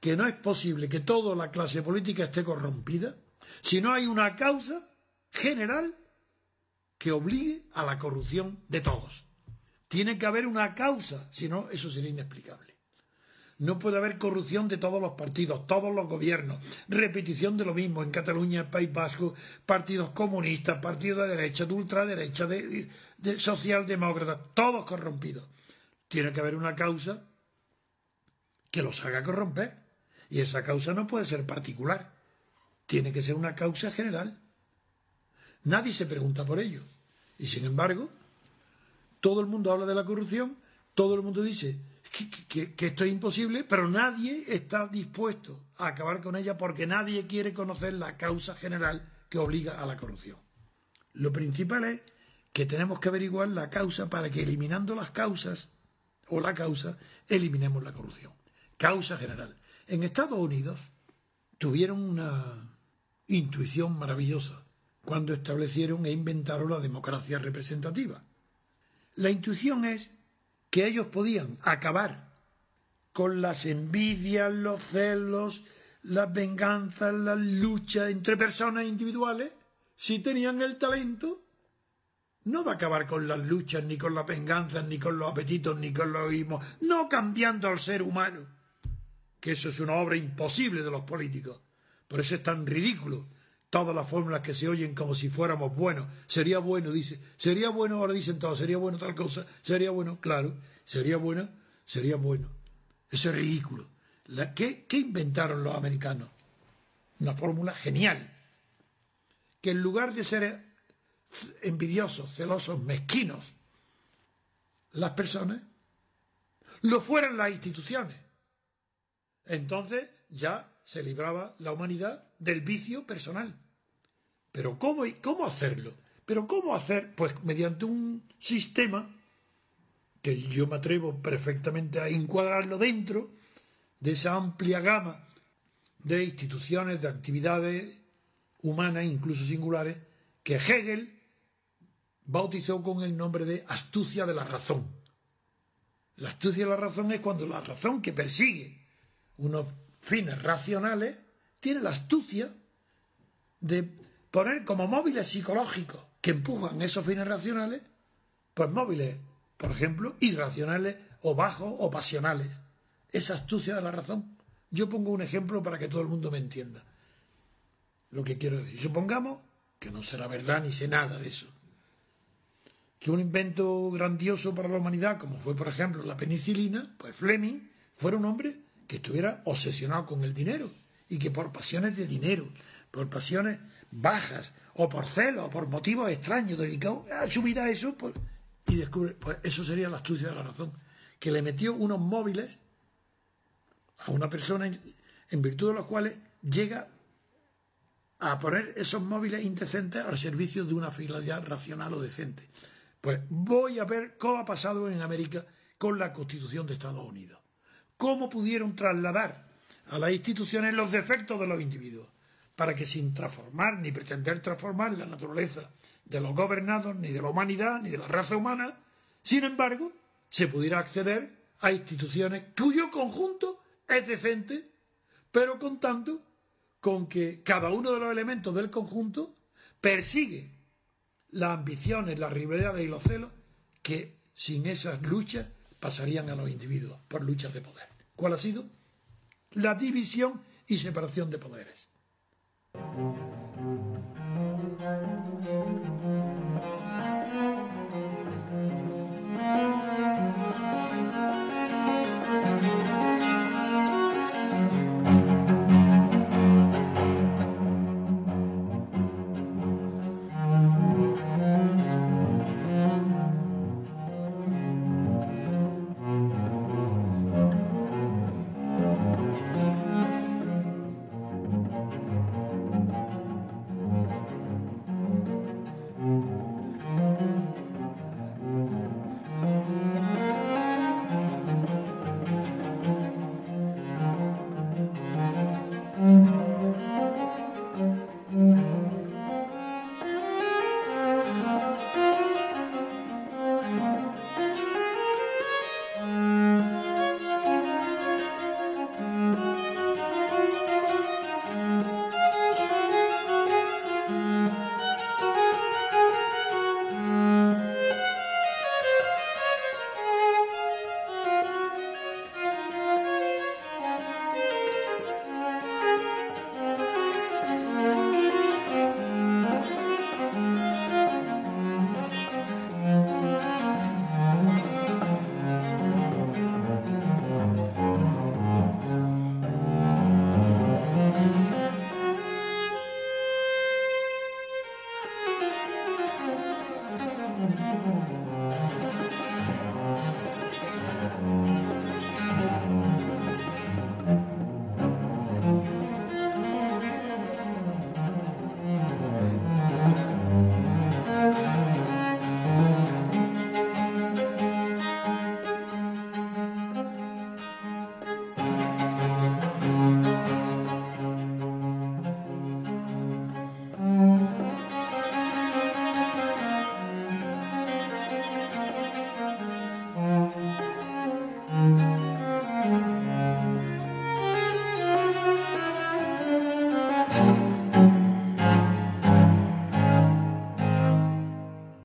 que no es posible que toda la clase política esté corrompida si no hay una causa general que obligue a la corrupción de todos. Tiene que haber una causa, si no, eso sería inexplicable. No puede haber corrupción de todos los partidos, todos los gobiernos, repetición de lo mismo en Cataluña, en País Vasco, partidos comunistas, partidos de derecha, de ultraderecha, de, de socialdemócratas, todos corrompidos. Tiene que haber una causa que los haga corromper. Y esa causa no puede ser particular, tiene que ser una causa general. Nadie se pregunta por ello. Y sin embargo, todo el mundo habla de la corrupción, todo el mundo dice que, esto es imposible, pero nadie está dispuesto a acabar con ella porque nadie quiere conocer la causa general que obliga a la corrupción. Lo principal es que tenemos que averiguar la causa para que eliminando las causas o la causa, eliminemos la corrupción. Causa general. En Estados Unidos tuvieron una intuición maravillosa cuando establecieron e inventaron la democracia representativa. La intuición es que ellos podían acabar con las envidias, los celos, las venganzas, las luchas entre personas individuales, si tenían el talento, no de acabar con las luchas, ni con las venganzas, ni con los apetitos, ni con los egoísmos, no cambiando al ser humano, que eso es una obra imposible de los políticos. Por eso es tan ridículo todas las fórmulas que se oyen como si fuéramos buenos. Sería bueno, dice, sería bueno, ahora dicen todos, sería bueno tal cosa, sería bueno, claro, sería bueno, sería bueno. Eso es ridículo. ¿qué, ¿Qué inventaron los americanos? Una fórmula genial. Que en lugar de ser envidiosos, celosos, mezquinos, las personas, lo fueran las instituciones. Entonces ya se libraba la humanidad del vicio personal. Pero ¿cómo, cómo hacerlo? Pero ¿cómo hacer? Pues mediante un sistema que yo me atrevo perfectamente a encuadrarlo dentro de esa amplia gama de instituciones, de actividades humanas, incluso singulares, que Hegel bautizó con el nombre de astucia de la razón. La astucia de la razón es cuando la razón que persigue unos fines racionales tiene la astucia de poner como móviles psicológicos que empujan esos fines racionales, pues móviles, por ejemplo, irracionales o bajos o pasionales. Esa astucia de la razón. Yo pongo un ejemplo para que todo el mundo me entienda. Lo que quiero decir. Supongamos que no será verdad ni sé nada de eso. Que un invento grandioso para la humanidad, como fue, por ejemplo, la penicilina, pues Fleming fuera un hombre que estuviera obsesionado con el dinero y que por pasiones de dinero, por pasiones bajas o por celos o por motivos extraños dedicado a su vida eso, pues, y descubre, pues eso sería la astucia de la razón, que le metió unos móviles a una persona en virtud de los cuales llega a poner esos móviles indecentes al servicio de una finalidad racional o decente. Pues voy a ver cómo ha pasado en América con la Constitución de Estados Unidos. Cómo pudieron trasladar a las instituciones los defectos de los individuos, para que sin transformar ni pretender transformar la naturaleza de los gobernados, ni de la humanidad, ni de la raza humana, sin embargo, se pudiera acceder a instituciones cuyo conjunto es decente, pero contando con que cada uno de los elementos del conjunto persigue las ambiciones, las rivalidades y los celos que sin esas luchas pasarían a los individuos por luchas de poder. ¿Cuál ha sido? La división y separación de poderes.